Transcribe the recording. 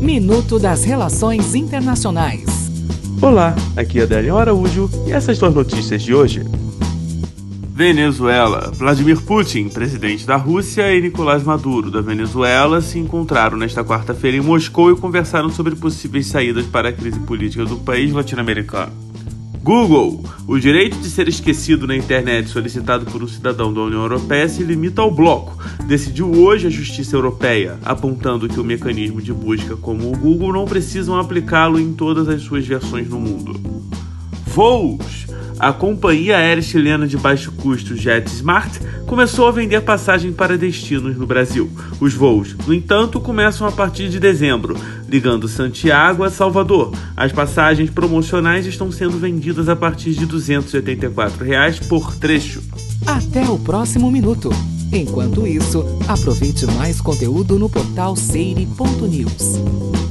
Minuto das Relações Internacionais. Olá, aqui é Daniel Araújo e essas duas notícias de hoje. Venezuela. Vladimir Putin, presidente da Rússia, e Nicolás Maduro, da Venezuela, se encontraram nesta quarta-feira em Moscou e conversaram sobre possíveis saídas para a crise política do país latino-americano. Google. O direito de ser esquecido na internet solicitado por um cidadão da União Europeia se limita ao bloco. Decidiu hoje a Justiça Europeia, apontando que o mecanismo de busca como o Google não precisam aplicá-lo em todas as suas versões no mundo. Voos. A companhia aérea chilena de baixo custo JetSmart começou a vender passagem para destinos no Brasil. Os voos, no entanto, começam a partir de dezembro, ligando Santiago a Salvador. As passagens promocionais estão sendo vendidas a partir de 284 reais por trecho. Até o próximo minuto. Enquanto isso, aproveite mais conteúdo no portal seire.news.